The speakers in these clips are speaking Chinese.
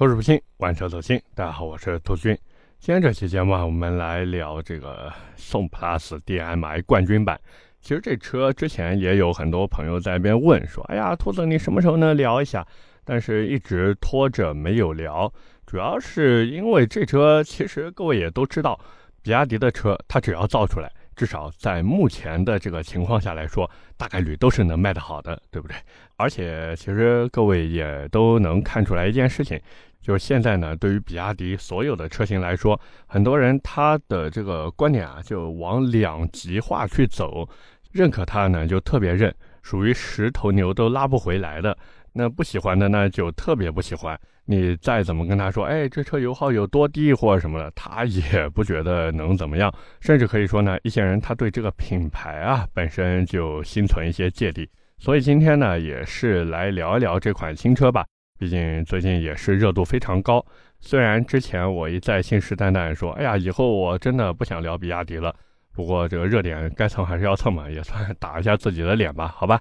口齿不清，玩车走心。大家好，我是兔君。今天这期节目啊，我们来聊这个宋 PLUS DM-i 冠军版。其实这车之前也有很多朋友在那边问说：“哎呀，兔子你什么时候能聊一下？”但是一直拖着没有聊，主要是因为这车其实各位也都知道，比亚迪的车它只要造出来。至少在目前的这个情况下来说，大概率都是能卖得好的，对不对？而且其实各位也都能看出来一件事情，就是现在呢，对于比亚迪所有的车型来说，很多人他的这个观点啊，就往两极化去走，认可它呢就特别认，属于十头牛都拉不回来的。那不喜欢的呢，就特别不喜欢。你再怎么跟他说，哎，这车油耗有多低或者什么的，他也不觉得能怎么样。甚至可以说呢，一些人他对这个品牌啊本身就心存一些芥蒂。所以今天呢，也是来聊一聊这款新车吧。毕竟最近也是热度非常高。虽然之前我一再信誓旦旦说，哎呀，以后我真的不想聊比亚迪了。不过这个热点该蹭还是要蹭嘛，也算打一下自己的脸吧，好吧。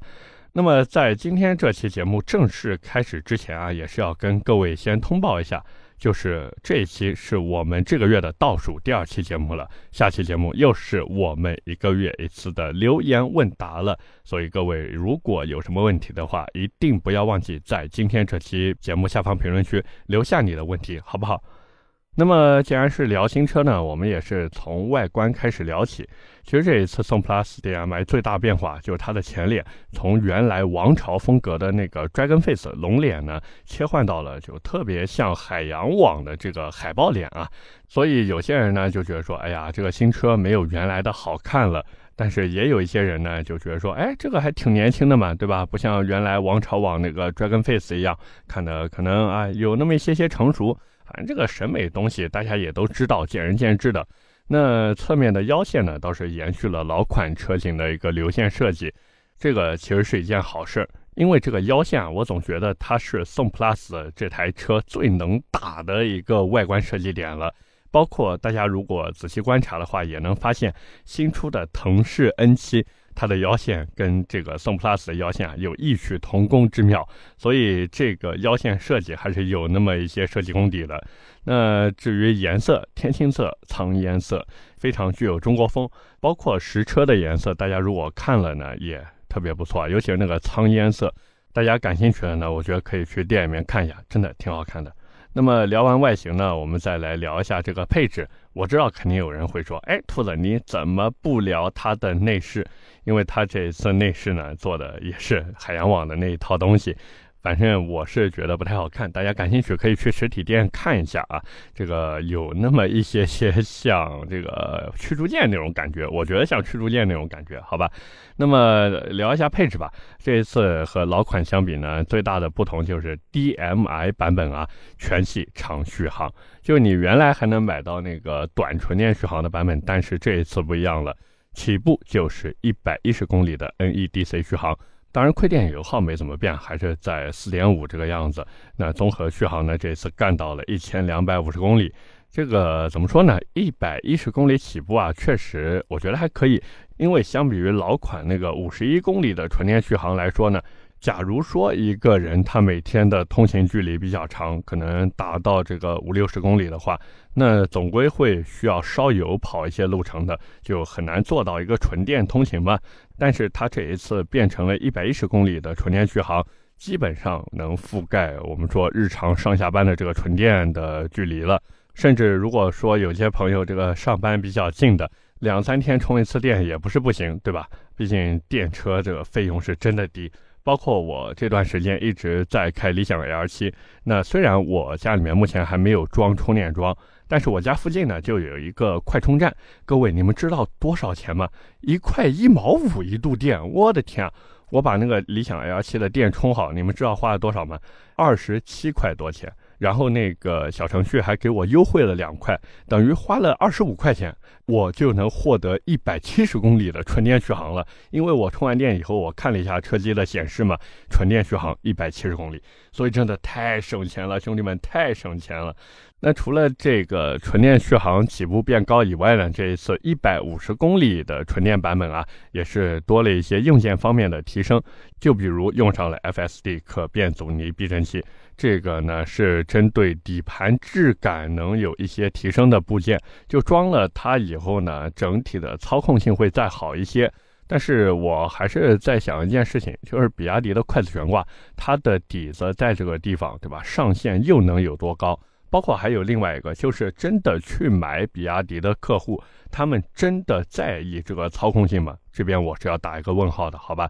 那么，在今天这期节目正式开始之前啊，也是要跟各位先通报一下，就是这一期是我们这个月的倒数第二期节目了，下期节目又是我们一个月一次的留言问答了。所以各位如果有什么问题的话，一定不要忘记在今天这期节目下方评论区留下你的问题，好不好？那么，既然是聊新车呢，我们也是从外观开始聊起。其实这一次宋 PLUS DM-i 最大变化就是它的前脸，从原来王朝风格的那个 Dragon Face 龙脸呢，切换到了就特别像海洋网的这个海豹脸啊。所以有些人呢就觉得说，哎呀，这个新车没有原来的好看了。但是也有一些人呢就觉得说，哎，这个还挺年轻的嘛，对吧？不像原来王朝网那个 Dragon Face 一样，看的可能啊有那么一些些成熟。反正这个审美东西大家也都知道，见仁见智的。那侧面的腰线呢，倒是延续了老款车型的一个流线设计，这个其实是一件好事。因为这个腰线啊，我总觉得它是宋 PLUS 这台车最能打的一个外观设计点了。包括大家如果仔细观察的话，也能发现新出的腾势 N7。它的腰线跟这个宋 PLUS 的腰线啊有异曲同工之妙，所以这个腰线设计还是有那么一些设计功底的。那至于颜色，天青色、苍烟色，非常具有中国风。包括实车的颜色，大家如果看了呢，也特别不错，尤其是那个苍烟色，大家感兴趣的呢，我觉得可以去店里面看一下，真的挺好看的。那么聊完外形呢，我们再来聊一下这个配置。我知道肯定有人会说，哎，兔子你怎么不聊它的内饰？因为它这一次内饰呢做的也是海洋网的那一套东西。反正我是觉得不太好看，大家感兴趣可以去实体店看一下啊。这个有那么一些些像这个驱逐舰那种感觉，我觉得像驱逐舰那种感觉，好吧。那么聊一下配置吧。这一次和老款相比呢，最大的不同就是 DMI 版本啊，全系长续航。就你原来还能买到那个短纯电续航的版本，但是这一次不一样了，起步就是一百一十公里的 NEDC 续航。当然，亏电油耗没怎么变，还是在四点五这个样子。那综合续航呢？这次干到了一千两百五十公里。这个怎么说呢？一百一十公里起步啊，确实我觉得还可以。因为相比于老款那个五十一公里的纯电续航来说呢。假如说一个人他每天的通勤距离比较长，可能达到这个五六十公里的话，那总归会需要烧油跑一些路程的，就很难做到一个纯电通勤吧。但是它这一次变成了一百一十公里的纯电续航，基本上能覆盖我们说日常上下班的这个纯电的距离了。甚至如果说有些朋友这个上班比较近的，两三天充一次电也不是不行，对吧？毕竟电车这个费用是真的低。包括我这段时间一直在开理想 L 七那虽然我家里面目前还没有装充电桩，但是我家附近呢就有一个快充站。各位，你们知道多少钱吗？一块一毛五一度电，我的天啊！我把那个理想 L 七的电充好，你们知道花了多少吗？二十七块多钱。然后那个小程序还给我优惠了两块，等于花了二十五块钱，我就能获得一百七十公里的纯电续航了。因为我充完电以后，我看了一下车机的显示嘛，纯电续航一百七十公里，所以真的太省钱了，兄弟们太省钱了。那除了这个纯电续航起步变高以外呢，这一次一百五十公里的纯电版本啊，也是多了一些硬件方面的提升，就比如用上了 FSD 可变阻尼避震器。这个呢是针对底盘质感能有一些提升的部件，就装了它以后呢，整体的操控性会再好一些。但是我还是在想一件事情，就是比亚迪的快子悬挂，它的底子在这个地方，对吧？上限又能有多高？包括还有另外一个，就是真的去买比亚迪的客户，他们真的在意这个操控性吗？这边我是要打一个问号的，好吧？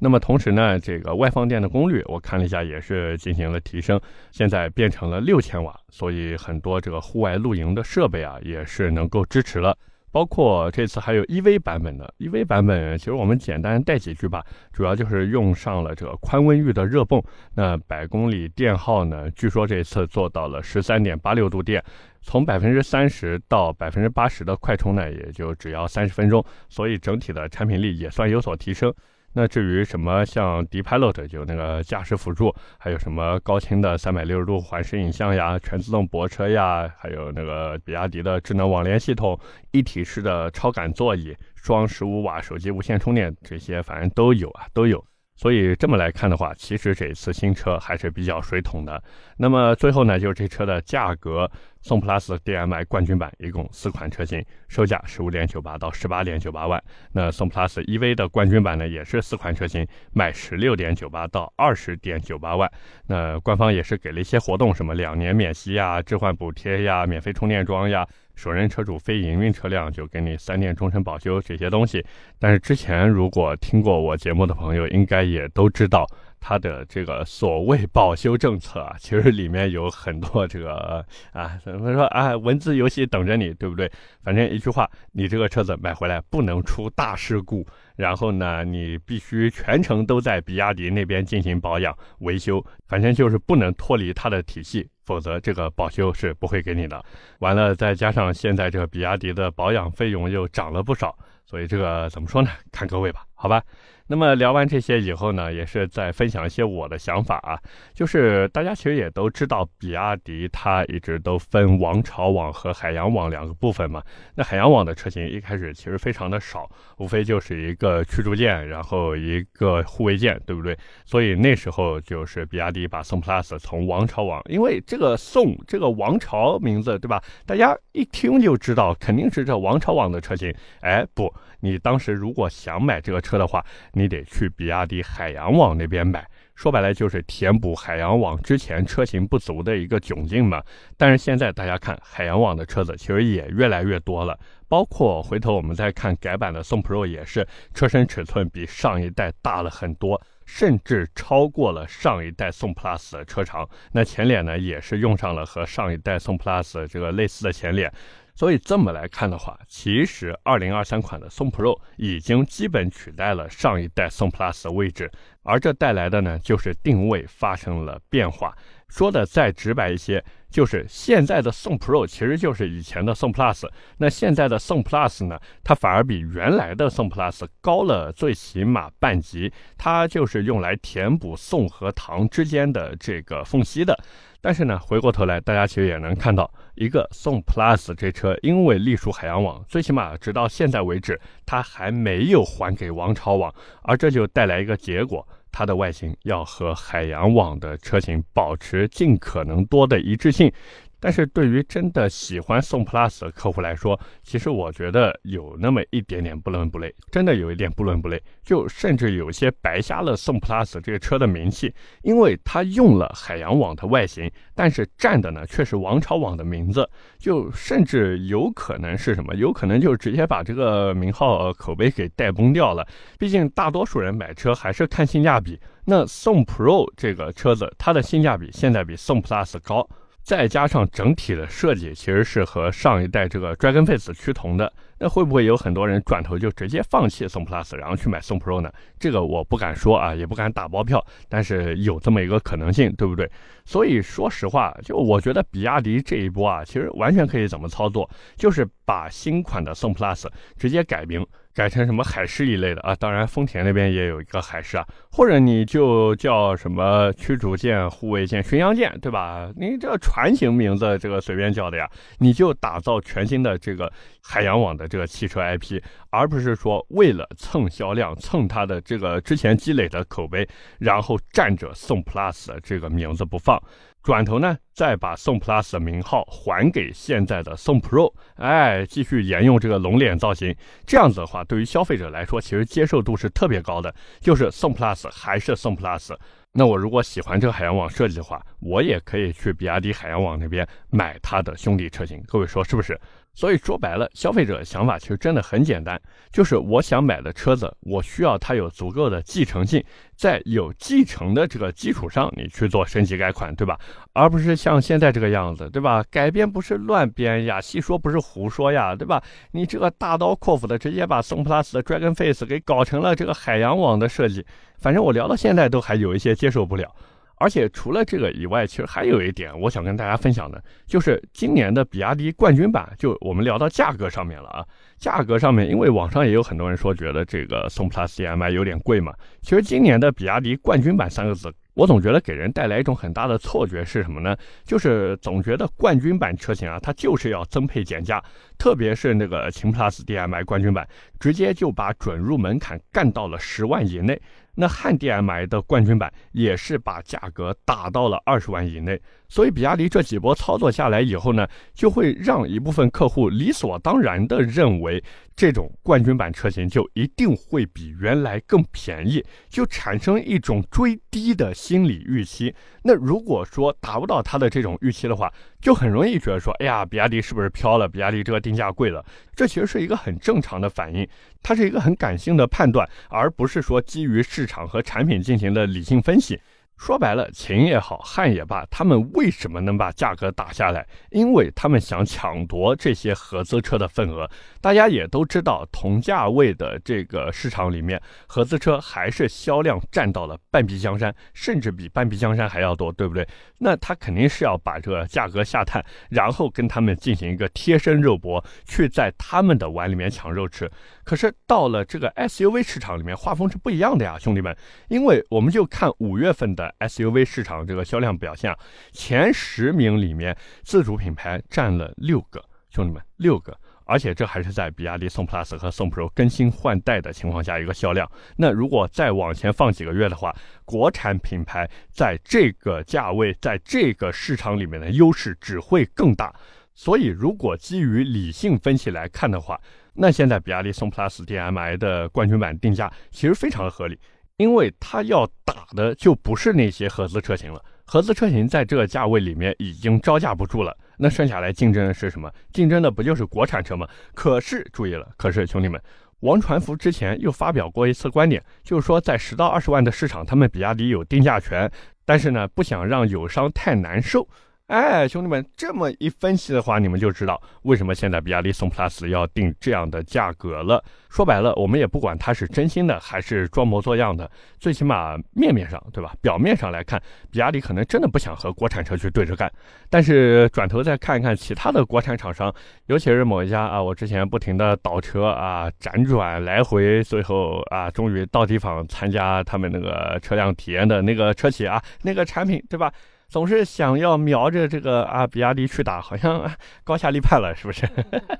那么同时呢，这个外放电的功率我看了一下，也是进行了提升，现在变成了六千瓦，所以很多这个户外露营的设备啊，也是能够支持了。包括这次还有 EV 版本的 EV 版本，其实我们简单带几句吧，主要就是用上了这个宽温域的热泵。那百公里电耗呢，据说这次做到了十三点八六度电，从百分之三十到百分之八十的快充呢，也就只要三十分钟，所以整体的产品力也算有所提升。那至于什么像 D Pilot 就那个驾驶辅助，还有什么高清的三百六十度环视影像呀、全自动泊车呀，还有那个比亚迪的智能网联系统、一体式的超感座椅、双十五瓦手机无线充电，这些反正都有啊，都有。所以这么来看的话，其实这次新车还是比较水桶的。那么最后呢，就是这车的价格，宋 PLUS DM-i 冠军版一共四款车型，售价十五点九八到十八点九八万。那宋 PLUS EV 的冠军版呢，也是四款车型，卖十六点九八到二十点九八万。那官方也是给了一些活动，什么两年免息呀、置换补贴呀、免费充电桩呀。首任车主非营运车辆就给你三年终身保修这些东西，但是之前如果听过我节目的朋友，应该也都知道。它的这个所谓保修政策啊，其实里面有很多这个 啊，怎么说啊，文字游戏等着你，对不对？反正一句话，你这个车子买回来不能出大事故，然后呢，你必须全程都在比亚迪那边进行保养维修，反正就是不能脱离它的体系，否则这个保修是不会给你的。完了，再加上现在这个比亚迪的保养费用又涨了不少，所以这个怎么说呢？看各位吧，好吧。那么聊完这些以后呢，也是在分享一些我的想法啊，就是大家其实也都知道，比亚迪它一直都分王朝网和海洋网两个部分嘛。那海洋网的车型一开始其实非常的少，无非就是一个驱逐舰，然后一个护卫舰，对不对？所以那时候就是比亚迪把宋 PLUS 从王朝网，因为这个宋这个王朝名字对吧？大家一听就知道肯定是这王朝网的车型。哎，不。你当时如果想买这个车的话，你得去比亚迪海洋网那边买。说白了就是填补海洋网之前车型不足的一个窘境嘛。但是现在大家看海洋网的车子其实也越来越多了，包括回头我们再看改版的宋 Pro 也是，车身尺寸比上一代大了很多，甚至超过了上一代宋 Plus 的车长。那前脸呢也是用上了和上一代宋 Plus 这个类似的前脸。所以这么来看的话，其实二零二三款的宋 Pro 已经基本取代了上一代宋 Plus 的位置，而这带来的呢，就是定位发生了变化。说的再直白一些，就是现在的宋 Pro 其实就是以前的宋 Plus。那现在的宋 Plus 呢，它反而比原来的宋 Plus 高了最起码半级，它就是用来填补宋和唐之间的这个缝隙的。但是呢，回过头来，大家其实也能看到，一个宋 Plus 这车，因为隶属海洋网，最起码直到现在为止，它还没有还给王朝网，而这就带来一个结果，它的外形要和海洋网的车型保持尽可能多的一致性。但是对于真的喜欢宋 Plus 的客户来说，其实我觉得有那么一点点不伦不类，真的有一点不伦不类，就甚至有些白瞎了宋 Plus 这个车的名气，因为它用了海洋网的外形，但是占的呢却是王朝网的名字，就甚至有可能是什么？有可能就直接把这个名号口碑给带崩掉了。毕竟大多数人买车还是看性价比，那宋 Pro 这个车子它的性价比现在比宋 Plus 高。再加上整体的设计其实是和上一代这个 Dragon Face 趋同的，那会不会有很多人转头就直接放弃宋 Plus，然后去买宋 Pro 呢？这个我不敢说啊，也不敢打包票，但是有这么一个可能性，对不对？所以说实话，就我觉得比亚迪这一波啊，其实完全可以怎么操作，就是把新款的宋 Plus 直接改名。改成什么海狮一类的啊，当然丰田那边也有一个海狮啊，或者你就叫什么驱逐舰、护卫舰、巡洋舰，对吧？你这船型名字这个随便叫的呀，你就打造全新的这个海洋网的这个汽车 IP，而不是说为了蹭销量、蹭它的这个之前积累的口碑，然后占着宋 Plus 这个名字不放。转头呢，再把宋 Plus 的名号还给现在的宋 Pro，哎，继续沿用这个龙脸造型。这样子的话，对于消费者来说，其实接受度是特别高的。就是宋 Plus 还是宋 Plus。那我如果喜欢这个海洋网设计的话，我也可以去比亚迪海洋网那边买它的兄弟车型。各位说是不是？所以说白了，消费者想法其实真的很简单，就是我想买的车子，我需要它有足够的继承性，在有继承的这个基础上，你去做升级改款，对吧？而不是像现在这个样子，对吧？改编不是乱编呀，细说不是胡说呀，对吧？你这个大刀阔斧的直接把宋 plus 的 Dragon Face 给搞成了这个海洋网的设计，反正我聊到现在都还有一些接受不了。而且除了这个以外，其实还有一点我想跟大家分享的，就是今年的比亚迪冠军版，就我们聊到价格上面了啊。价格上面，因为网上也有很多人说觉得这个宋 plus DM-i 有点贵嘛。其实今年的比亚迪冠军版三个字，我总觉得给人带来一种很大的错觉是什么呢？就是总觉得冠军版车型啊，它就是要增配减价，特别是那个秦 plus DM-i 冠军版，直接就把准入门槛干到了十万以内。那汉 DM-i 的冠军版也是把价格打到了二十万以内，所以比亚迪这几波操作下来以后呢，就会让一部分客户理所当然的认为。这种冠军版车型就一定会比原来更便宜，就产生一种追低的心理预期。那如果说达不到他的这种预期的话，就很容易觉得说，哎呀，比亚迪是不是飘了？比亚迪这个定价贵了。这其实是一个很正常的反应，它是一个很感性的判断，而不是说基于市场和产品进行的理性分析。说白了，秦也好，汉也罢，他们为什么能把价格打下来？因为他们想抢夺这些合资车的份额。大家也都知道，同价位的这个市场里面，合资车还是销量占到了半壁江山，甚至比半壁江山还要多，对不对？那他肯定是要把这个价格下探，然后跟他们进行一个贴身肉搏，去在他们的碗里面抢肉吃。可是到了这个 SUV 市场里面，画风是不一样的呀，兄弟们。因为我们就看五月份的 SUV 市场这个销量表现，前十名里面自主品牌占了六个，兄弟们六个，而且这还是在比亚迪宋 PLUS 和宋 PRO 更新换代的情况下一个销量。那如果再往前放几个月的话，国产品牌在这个价位，在这个市场里面的优势只会更大。所以，如果基于理性分析来看的话，那现在比亚迪宋 PLUS DM-i 的冠军版定价其实非常的合理，因为它要打的就不是那些合资车型了。合资车型在这个价位里面已经招架不住了，那剩下来竞争的是什么？竞争的不就是国产车吗？可是注意了，可是兄弟们，王传福之前又发表过一次观点，就是说在十到二十万的市场，他们比亚迪有定价权，但是呢，不想让友商太难受。哎，兄弟们，这么一分析的话，你们就知道为什么现在比亚迪宋 PLUS 要定这样的价格了。说白了，我们也不管它是真心的还是装模作样的，最起码面面上，对吧？表面上来看，比亚迪可能真的不想和国产车去对着干。但是转头再看一看其他的国产厂商，尤其是某一家啊，我之前不停的倒车啊，辗转来回，最后啊，终于到地方参加他们那个车辆体验的那个车企啊，那个产品，对吧？总是想要瞄着这个啊，比亚迪去打，好像 高下立判了，是不是？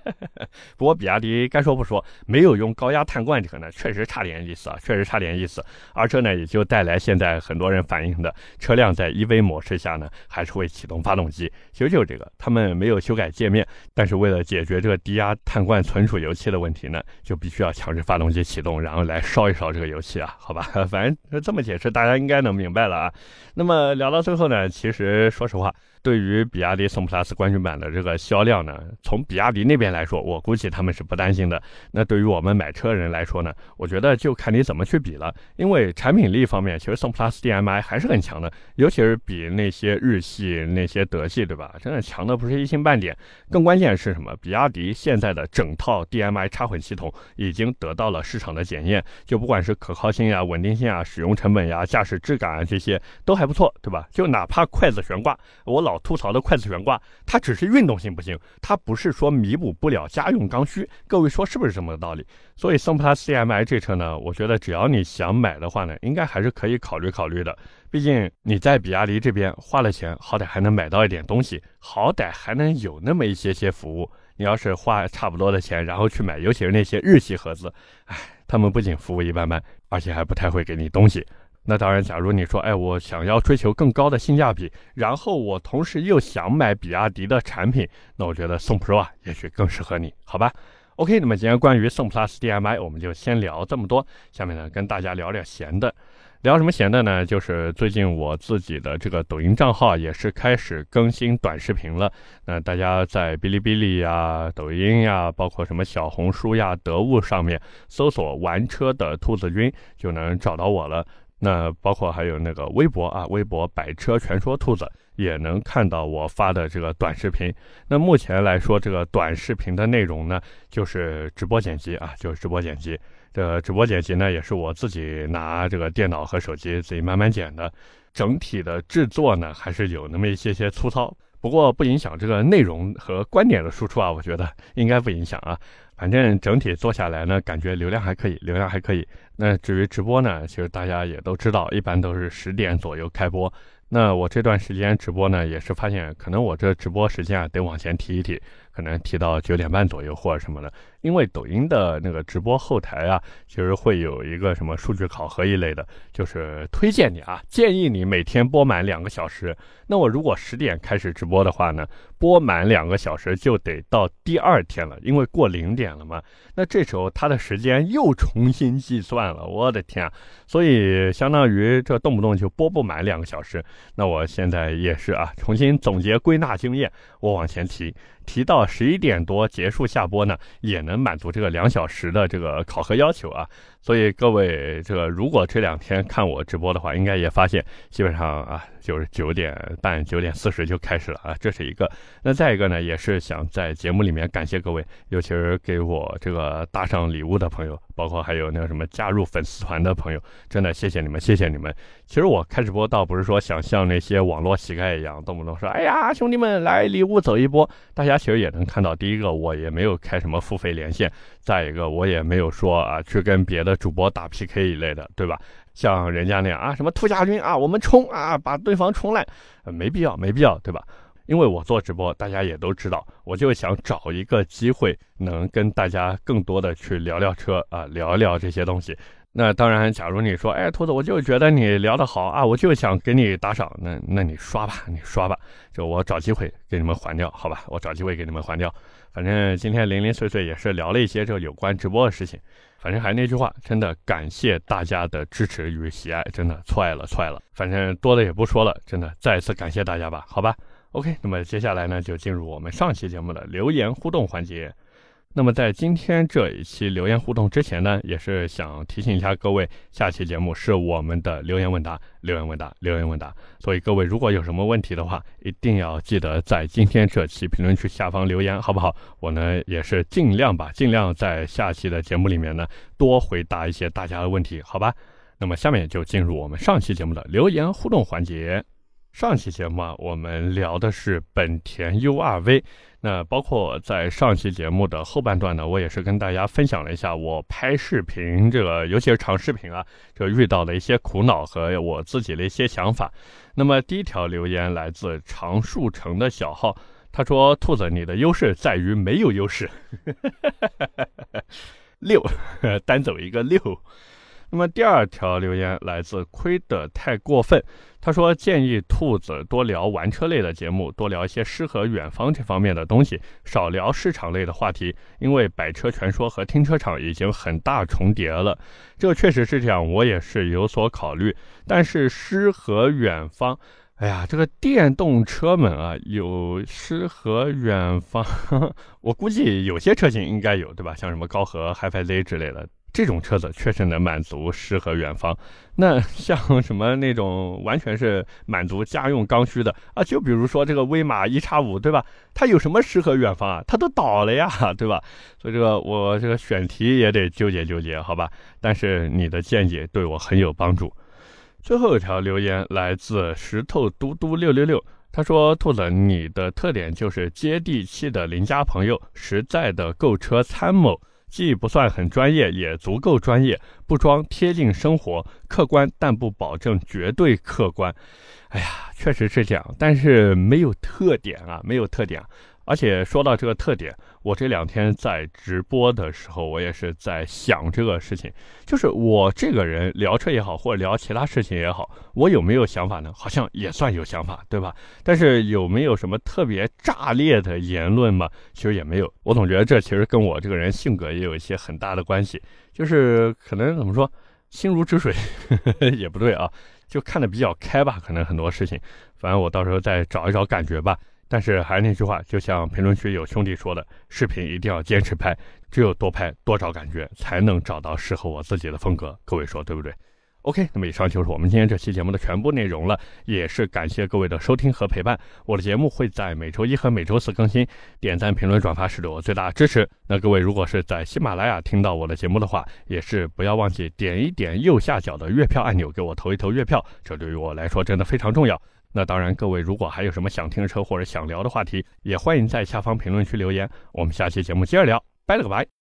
不过比亚迪该说不说，没有用高压碳罐这个呢，确实差点意思啊，确实差点意思。而这呢，也就带来现在很多人反映的车辆在 EV 模式下呢，还是会启动发动机。其实就是这个，他们没有修改界面，但是为了解决这个低压碳罐存储油气的问题呢，就必须要强制发动机启动，然后来烧一烧这个油气啊。好吧，反正这么解释，大家应该能明白了啊。那么聊到最后呢？其实，说实话。对于比亚迪宋 PLUS 冠军版的这个销量呢，从比亚迪那边来说，我估计他们是不担心的。那对于我们买车人来说呢，我觉得就看你怎么去比了。因为产品力方面，其实宋 PLUS DM-i 还是很强的，尤其是比那些日系、那些德系，对吧？真的强的不是一星半点。更关键是什么？比亚迪现在的整套 DM-i 插混系统已经得到了市场的检验，就不管是可靠性呀、稳定性啊、使用成本呀、驾驶质感啊这些都还不错，对吧？就哪怕筷子悬挂，我老。老吐槽的筷子悬挂，它只是运动性不行，它不是说弥补不了家用刚需。各位说是不是这么个道理？所以宋 plus DM-i 这车呢，我觉得只要你想买的话呢，应该还是可以考虑考虑的。毕竟你在比亚迪这边花了钱，好歹还能买到一点东西，好歹还能有那么一些些服务。你要是花差不多的钱，然后去买，尤其是那些日系盒子，哎，他们不仅服务一般般，而且还不太会给你东西。那当然，假如你说，哎，我想要追求更高的性价比，然后我同时又想买比亚迪的产品，那我觉得宋 Pro 啊，也许更适合你，好吧？OK，那么今天关于宋 Plus DM-i，我们就先聊这么多。下面呢，跟大家聊聊闲的。聊什么闲的呢？就是最近我自己的这个抖音账号也是开始更新短视频了。那大家在哔哩哔哩呀、抖音呀，包括什么小红书呀、得物上面搜索“玩车的兔子君”就能找到我了。那包括还有那个微博啊，微博“百车全说兔子”也能看到我发的这个短视频。那目前来说，这个短视频的内容呢，就是直播剪辑啊，就是直播剪辑。这直播剪辑呢，也是我自己拿这个电脑和手机自己慢慢剪的，整体的制作呢，还是有那么一些些粗糙，不过不影响这个内容和观点的输出啊，我觉得应该不影响啊。反正整体做下来呢，感觉流量还可以，流量还可以。那至于直播呢，其实大家也都知道，一般都是十点左右开播。那我这段时间直播呢，也是发现，可能我这直播时间啊，得往前提一提，可能提到九点半左右或者什么的。因为抖音的那个直播后台啊，其实会有一个什么数据考核一类的，就是推荐你啊，建议你每天播满两个小时。那我如果十点开始直播的话呢，播满两个小时就得到第二天了，因为过零点了嘛。那这时候它的时间又重新计算了，我的天啊！所以相当于这动不动就播不满两个小时。那我现在也是啊，重新总结归纳经验，我往前提。提到十一点多结束下播呢，也能满足这个两小时的这个考核要求啊。所以各位，这个如果这两天看我直播的话，应该也发现，基本上啊，就是九点半、九点四十就开始了啊。这是一个。那再一个呢，也是想在节目里面感谢各位，尤其是给我这个打赏礼物的朋友，包括还有那个什么加入粉丝团的朋友，真的谢谢你们，谢谢你们。其实我开直播倒不是说想像那些网络乞丐一样，动不动说，哎呀，兄弟们来礼物走一波。大家其实也能看到，第一个我也没有开什么付费连线，再一个我也没有说啊去跟别的。主播打 PK 一类的，对吧？像人家那样啊，什么兔家军啊，我们冲啊，把对方冲烂，没必要，没必要，对吧？因为我做直播，大家也都知道，我就想找一个机会，能跟大家更多的去聊聊车啊，聊聊这些东西。那当然，假如你说，哎，兔子，我就觉得你聊得好啊，我就想给你打赏，那那你刷吧，你刷吧，就我找机会给你们还掉，好吧？我找机会给你们还掉。反正今天零零碎碎也是聊了一些这个有关直播的事情。反正还是那句话，真的感谢大家的支持与喜爱，真的错爱了错爱了。反正多的也不说了，真的再次感谢大家吧，好吧。OK，那么接下来呢，就进入我们上期节目的留言互动环节。那么在今天这一期留言互动之前呢，也是想提醒一下各位，下期节目是我们的留言问答，留言问答，留言问答。所以各位如果有什么问题的话，一定要记得在今天这期评论区下方留言，好不好？我呢也是尽量吧，尽量在下期的节目里面呢多回答一些大家的问题，好吧？那么下面就进入我们上期节目的留言互动环节。上期节目啊，我们聊的是本田 URV。那包括在上期节目的后半段呢，我也是跟大家分享了一下我拍视频这个，尤其是长视频啊，这遇到的一些苦恼和我自己的一些想法。那么第一条留言来自常树城的小号，他说：“兔子，你的优势在于没有优势。” 六，单走一个六。那么第二条留言来自亏得太过分，他说建议兔子多聊玩车类的节目，多聊一些诗和远方这方面的东西，少聊市场类的话题，因为百车全说和停车场已经很大重叠了。这个确实是这样，我也是有所考虑。但是诗和远方，哎呀，这个电动车们啊，有诗和远方，我估计有些车型应该有，对吧？像什么高和、HiFi Z 之类的。这种车子确实能满足诗和远方。那 像什么那种完全是满足家用刚需的啊，就比如说这个威马一叉五，对吧？它有什么诗和远方啊？它都倒了呀，对吧？所以这个我这个选题也得纠结纠结，好吧？但是你的见解对我很有帮助。最后一条留言来自石头嘟嘟六六六，他说：“兔子，你的特点就是接地气的邻家朋友，实在的购车参谋，既不算很专业，也足够专业，不装，贴近生活，客观但不保证绝对客观。”哎呀，确实是这样，但是没有特点啊，没有特点。而且说到这个特点，我这两天在直播的时候，我也是在想这个事情，就是我这个人聊车也好，或者聊其他事情也好，我有没有想法呢？好像也算有想法，对吧？但是有没有什么特别炸裂的言论嘛？其实也没有。我总觉得这其实跟我这个人性格也有一些很大的关系，就是可能怎么说，心如止水呵呵 也不对啊，就看得比较开吧。可能很多事情，反正我到时候再找一找感觉吧。但是还是那句话，就像评论区有兄弟说的，视频一定要坚持拍，只有多拍多找感觉，才能找到适合我自己的风格。各位说对不对？OK，那么以上就是我们今天这期节目的全部内容了，也是感谢各位的收听和陪伴。我的节目会在每周一和每周四更新，点赞、评论、转发是对我最大的支持。那各位如果是在喜马拉雅听到我的节目的话，也是不要忘记点一点右下角的月票按钮，给我投一投月票，这对于我来说真的非常重要。那当然，各位如果还有什么想听的车或者想聊的话题，也欢迎在下方评论区留言。我们下期节目接着聊，拜了个拜。